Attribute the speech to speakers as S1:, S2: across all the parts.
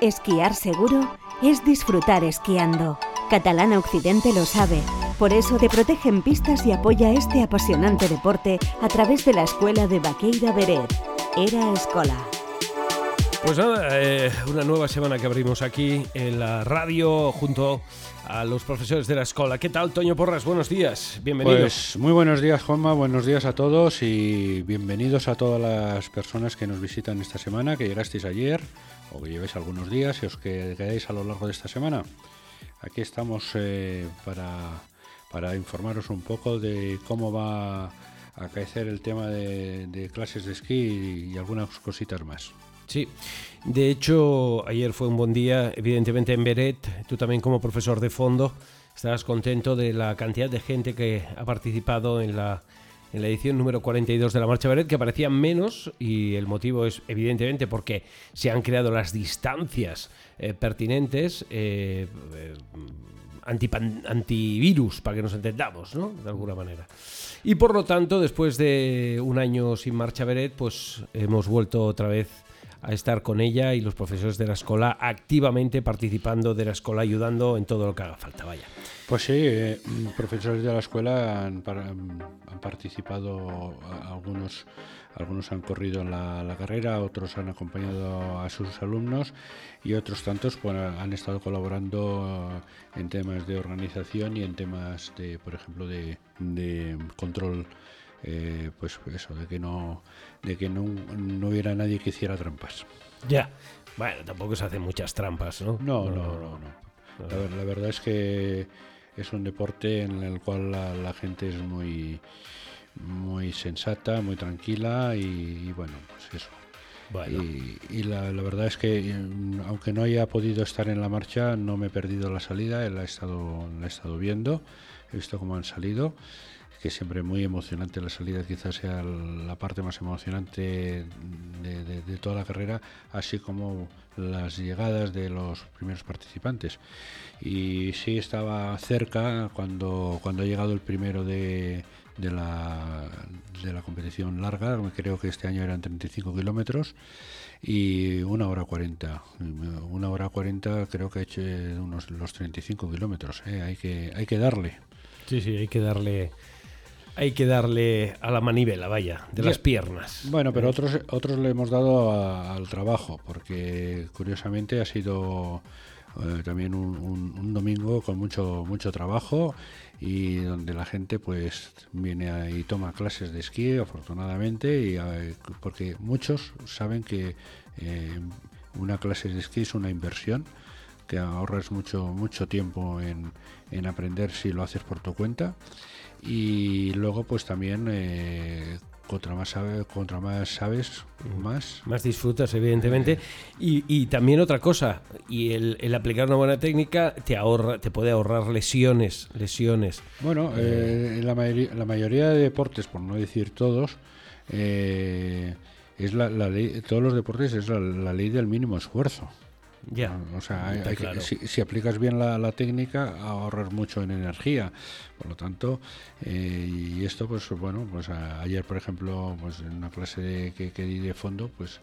S1: Esquiar seguro es disfrutar esquiando. Catalana Occidente lo sabe. Por eso te protege en pistas y apoya este apasionante deporte a través de la escuela de Baqueira Beret. Era Escola.
S2: Pues nada, eh, una nueva semana que abrimos aquí en la radio junto a los profesores de la escuela. ¿Qué tal, Toño Porras? Buenos días, bienvenidos.
S3: Pues muy buenos días, Juanma, buenos días a todos y bienvenidos a todas las personas que nos visitan esta semana, que llegasteis ayer o que llevéis algunos días y os quedáis a lo largo de esta semana. Aquí estamos eh, para, para informaros un poco de cómo va a acaecer el tema de, de clases de esquí y algunas cositas más.
S2: Sí, de hecho, ayer fue un buen día, evidentemente en Beret, tú también como profesor de fondo, estarás contento de la cantidad de gente que ha participado en la, en la edición número 42 de la Marcha Beret, que parecían menos, y el motivo es evidentemente porque se han creado las distancias eh, pertinentes. Eh, eh, antivirus, para que nos entendamos, ¿no? De alguna manera. Y por lo tanto, después de un año sin marcha Beret, pues hemos vuelto otra vez a estar con ella y los profesores de la escuela activamente participando de la escuela, ayudando en todo lo que haga falta, vaya.
S3: Pues sí, eh, profesores de la escuela han, han participado, algunos, algunos han corrido en la, la carrera, otros han acompañado a sus alumnos y otros tantos pues, han estado colaborando en temas de organización y en temas de, por ejemplo, de, de control. Eh, pues eso, de que no, de que no, no hubiera nadie que hiciera trampas.
S2: Ya. Bueno, tampoco se hacen muchas trampas, ¿no?
S3: No, no, no, no. La, ver- la verdad es que es un deporte en el cual la, la gente es muy muy sensata, muy tranquila y, y bueno, pues eso.
S2: Bueno.
S3: Y, y la, la verdad es que mm, aunque no haya podido estar en la marcha, no me he perdido la salida, la he estado, la he estado viendo, he visto cómo han salido, que siempre muy emocionante la salida, quizás sea la parte más emocionante de, toda la carrera, así como las llegadas de los primeros participantes. Y sí estaba cerca cuando, cuando ha llegado el primero de, de la, de la competición larga, creo que este año eran 35 kilómetros y una hora 40. Una hora 40 creo que ha hecho unos los 35 kilómetros. ¿eh? Hay, que, hay que darle.
S2: Sí, sí, hay que darle. Hay que darle a la manivela, vaya, de las piernas.
S3: Bueno, pero otros, otros le hemos dado a- al trabajo, porque curiosamente ha sido eh, también un, un- un domingo con mucho, mucho trabajo y donde la gente pues viene a- y toma clases de esquí, afortunadamente, y, eh, porque muchos saben que eh, una clase de esquí es una inversión que ahorras mucho mucho tiempo en, en aprender si lo haces por tu cuenta. Y luego pues también eh, contra más sabes contra más sabes más.
S2: Más disfrutas, evidentemente. Y, y también otra cosa, y el, el aplicar una buena técnica te ahorra, te puede ahorrar lesiones, lesiones.
S3: bueno eh, la, mayoría, la mayoría de deportes por no decir todos eh, es la, la ley todos los deportes es la, la ley del mínimo esfuerzo
S2: Ya.
S3: O sea, hay- que- si, si aplicas bien la, la técnica, ahorras mucho en energía. Por lo tanto, eh, y esto, pues bueno, pues a- ayer, por ejemplo, pues en una clase de- que, que di de fondo, pues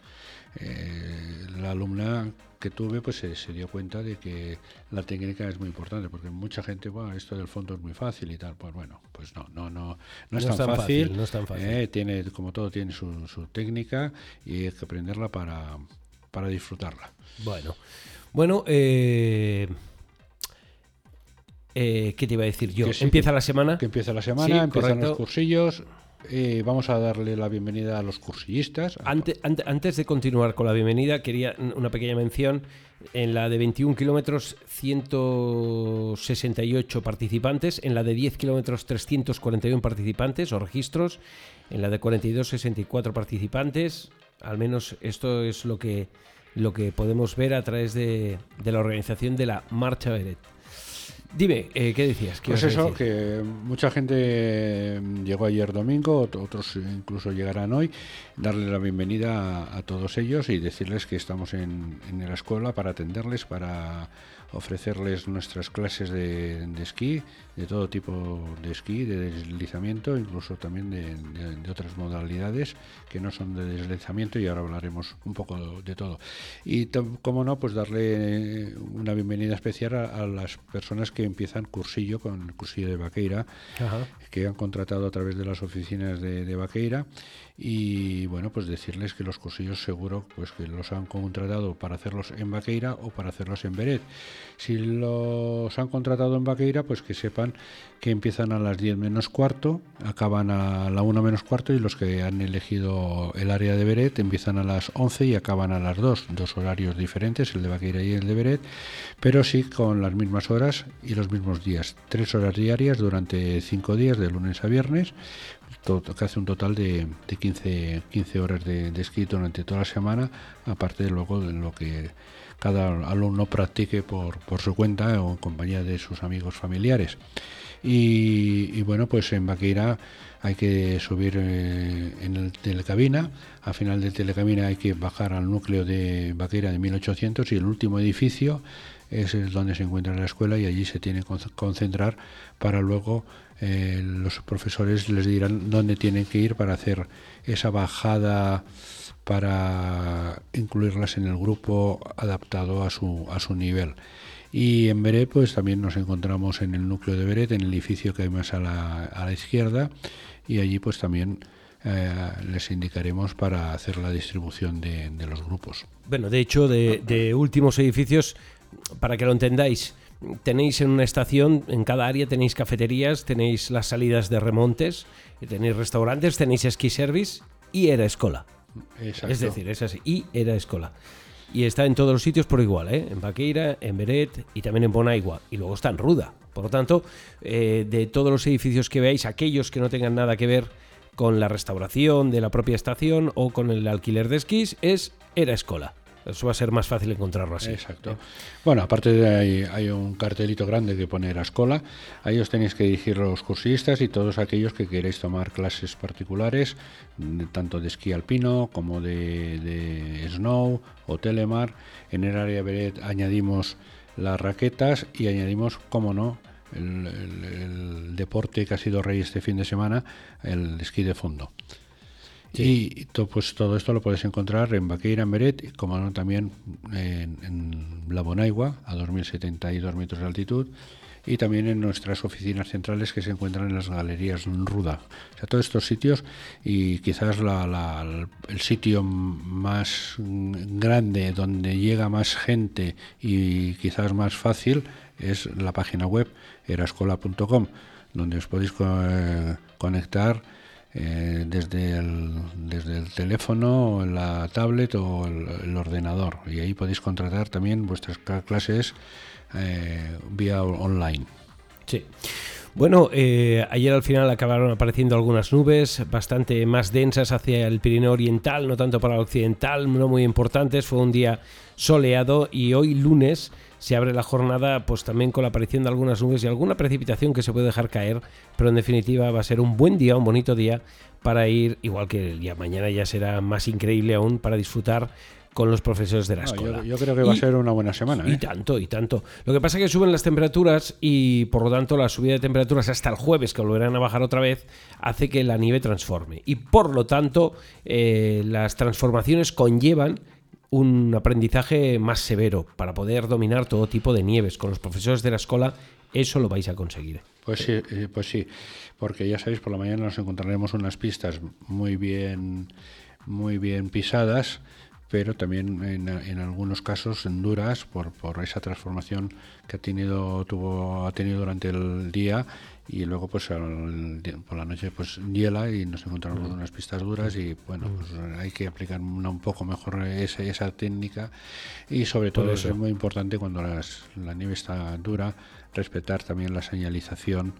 S3: eh, la alumna que tuve, pues se, se dio cuenta de que la técnica es muy importante, porque mucha gente, bueno, esto del fondo es muy fácil y tal. Pues bueno, pues no, no, no, no es tan
S2: es tan
S3: fácil.
S2: fácil, no es tan fácil.
S3: eh, tiene, como todo, tiene su, su técnica y hay que aprenderla para, para disfrutarla.
S2: Bueno. Bueno, eh, eh, ¿qué te iba a decir yo?
S3: Sí,
S2: Empieza
S3: que-
S2: la semana.
S3: que empieza la semana,
S2: Sí,
S3: empiezan
S2: correcto.
S3: los cursillos. eh, vamos a darle la bienvenida a los cursillistas.
S2: Ante- ante- antes de continuar con la bienvenida, quería una pequeña mención. En la de 21 kilómetros, 168 participantes. En la de 10 kilómetros, 341 participantes o registros. En la de 42, 64 participantes. Al menos esto es lo que, lo que podemos ver a través de, de la organización de la Marcha Beret. Dime, eh, ¿qué decías?
S3: pues eso, que mucha gente llegó ayer domingo, otros incluso llegarán hoy, darle la bienvenida a, todos ellos y decirles que estamos en, en la escuela para atenderles, para ofrecerles nuestras clases de, esquí, de todo tipo de esquí, de deslizamiento, incluso también de, otras modalidades que no son de deslizamiento y ahora hablaremos un poco de todo. Y como no, pues darle una bienvenida especial a, las personas que empiezan cursillo con el cursillo de Vaqueira, que han contratado a través de las oficinas de, de Vaqueira. Y bueno pues decirles que los cursillos seguro pues que los han contratado para hacerlos en Vaqueira o para hacerlos en Beret si los han contratado en Vaqueira pues que sepan que empiezan a las 10 menos cuarto acaban a la 1 menos cuarto y los que han elegido el área de Beret empiezan a las 11 y acaban a las 2 dos horarios diferentes el de Vaqueira y el de Beret pero sí con las mismas horas y los mismos días. Tres horas diarias durante cinco días de lunes a viernes que hace un total de, de 15, 15 horas de, de, durante toda la semana, aparte luego de lo que cada alumno practique por, por su cuenta o en compañía de sus amigos familiares. Y, bueno, pues en Baqueira hay que subir eh, en el telecabina, al final del telecabina hay que bajar al núcleo de Baqueira de 1800 y el último edificio es donde se encuentra la escuela y allí se tiene que concentrar para luego eh, los profesores les dirán dónde tienen que ir para hacer esa bajada para incluirlas en el grupo adaptado a su, a su nivel. Y en Beret pues también nos encontramos en el núcleo de Beret, en el edificio que hay más a la, a la izquierda, y allí pues también eh, les indicaremos para hacer la distribución de, los grupos.
S2: Bueno, de hecho, de, de últimos edificios, para que lo entendáis, tenéis en una estación, en cada área tenéis cafeterías, tenéis las salidas de remontes, tenéis restaurantes, tenéis ski service y era escola. Es decir, es así, y era escola. Y está en todos los sitios por igual, ¿eh? en Baqueira, en Beret y también en Bonaigua. Y luego está en Ruda. Por lo tanto, eh, de todos los edificios que veáis, aquellos que no tengan nada que ver con la restauración de la propia estación o con el alquiler de esquís, es Era Escola. Eso va a ser más fácil encontrarlo así.
S3: Exacto. Bueno, aparte de ahí hay un cartelito grande que pone la escuela. Ahí os tenéis que dirigir los cursistas y todos aquellos que queréis tomar clases particulares, tanto de esquí alpino como de, snow o telemar. En el área Beret añadimos las raquetas y añadimos, como no, el, deporte que ha sido rey este fin de semana, el esquí de fondo. Y pues todo esto lo puedes encontrar en Baqueira, en Beret, como también en, La Bonaigua, a 2.072 metros de altitud, y también en nuestras oficinas centrales que se encuentran en las galerías Ruda. O sea, todos estos sitios y quizás el sitio más grande donde llega más gente y quizás más fácil es la página web erascola.com, donde os podéis eh, conectar eh, desde, el, desde el teléfono, la tablet o el, ordenador. Y ahí podéis contratar también vuestras clases eh, vía online.
S2: Sí. Bueno, eh, ayer al final acabaron apareciendo algunas nubes bastante más densas hacia el Pirineo Oriental, no tanto para el Occidental, no muy importantes. Fue un día soleado y hoy lunes se abre la jornada pues también con la aparición de algunas nubes y alguna precipitación que se puede dejar caer, pero en definitiva va a ser un buen día, un bonito día para ir, igual que el día mañana ya será más increíble aún para disfrutar con los profesores de la escuela.
S3: yo, creo que va a ser una buena semana.
S2: Y ¿eh? tanto, y tanto. Lo que pasa es que suben las temperaturas y por lo tanto la subida de temperaturas hasta el jueves, que volverán a bajar otra vez, hace que la nieve transforme. Y por lo tanto eh, las transformaciones conllevan un aprendizaje más severo para poder dominar todo tipo de nieves. Con los profesores de la escuela eso lo vais a conseguir.
S3: Pues sí, eh, pues sí, porque ya sabéis, por la mañana nos encontraremos unas pistas muy bien, muy bien pisadas, pero también en, en algunos casos en duras por, por esa transformación que ha tenido, tuvo, ha tenido durante el día y luego pues por la noche pues hiela y nos encontramos mm. unas pistas duras y bueno mm. pues hay que aplicar un poco mejor esa, esa técnica y sobre todo es muy importante cuando las, la nieve está dura respetar también la señalización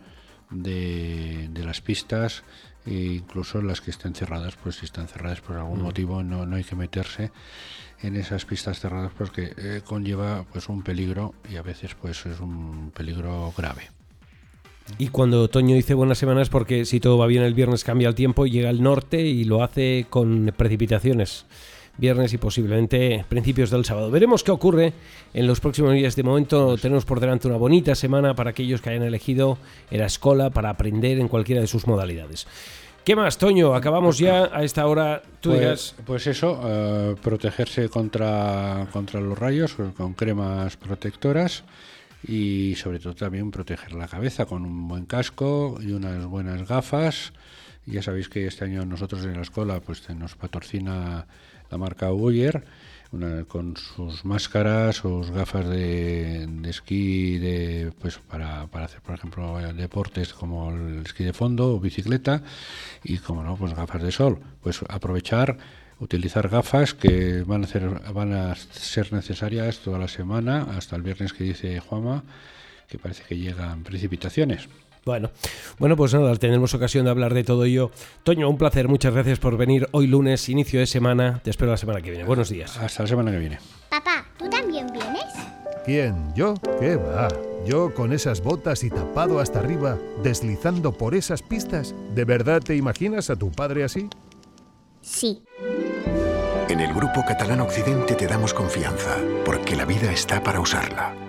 S3: de, las pistas e incluso las que estén cerradas, pues si están cerradas por algún mm. motivo no, no hay que meterse en esas pistas cerradas porque eh, conlleva pues un peligro y a veces pues es un peligro grave.
S2: Y cuando Toño dice buenas semanas porque si todo va bien el viernes cambia el tiempo, llega al norte y lo hace con precipitaciones viernes y posiblemente principios del sábado. Veremos qué ocurre en los próximos días. De momento tenemos por delante una bonita semana para aquellos que hayan elegido la escuela para aprender en cualquiera de sus modalidades. ¿Qué más, Toño? Acabamos ya a esta hora. Tú
S3: pues, pues eso, eh, protegerse contra, contra los rayos con cremas protectoras y sobre todo también proteger la cabeza con un buen casco y unas buenas gafas. Ya sabéis que este año nosotros en la escuela pues nos patrocina la marca Uyer, con sus máscaras, sus gafas de, esquí de, pues para, para, hacer, por ejemplo, deportes como el esquí de fondo o bicicleta y, como no, pues gafas de sol. Pues aprovechar, utilizar gafas que van a, hacer, van a ser necesarias toda la semana hasta el viernes que dice Juama, que parece que llegan precipitaciones.
S2: Bueno, bueno, pues nada, tenemos ocasión de hablar de todo ello. Toño, un placer, muchas gracias por venir hoy lunes, inicio de semana. Te espero la semana que viene. Buenos días.
S3: Hasta la semana que viene.
S4: Papá, ¿tú también vienes?
S5: ¿Quién? ¿Yo? ¿Qué va? ¿Yo con esas botas y tapado hasta arriba, deslizando por esas pistas? ¿De verdad te imaginas a tu padre así?
S4: Sí.
S6: En el Grupo Catalán Occidente te damos confianza, porque la vida está para usarla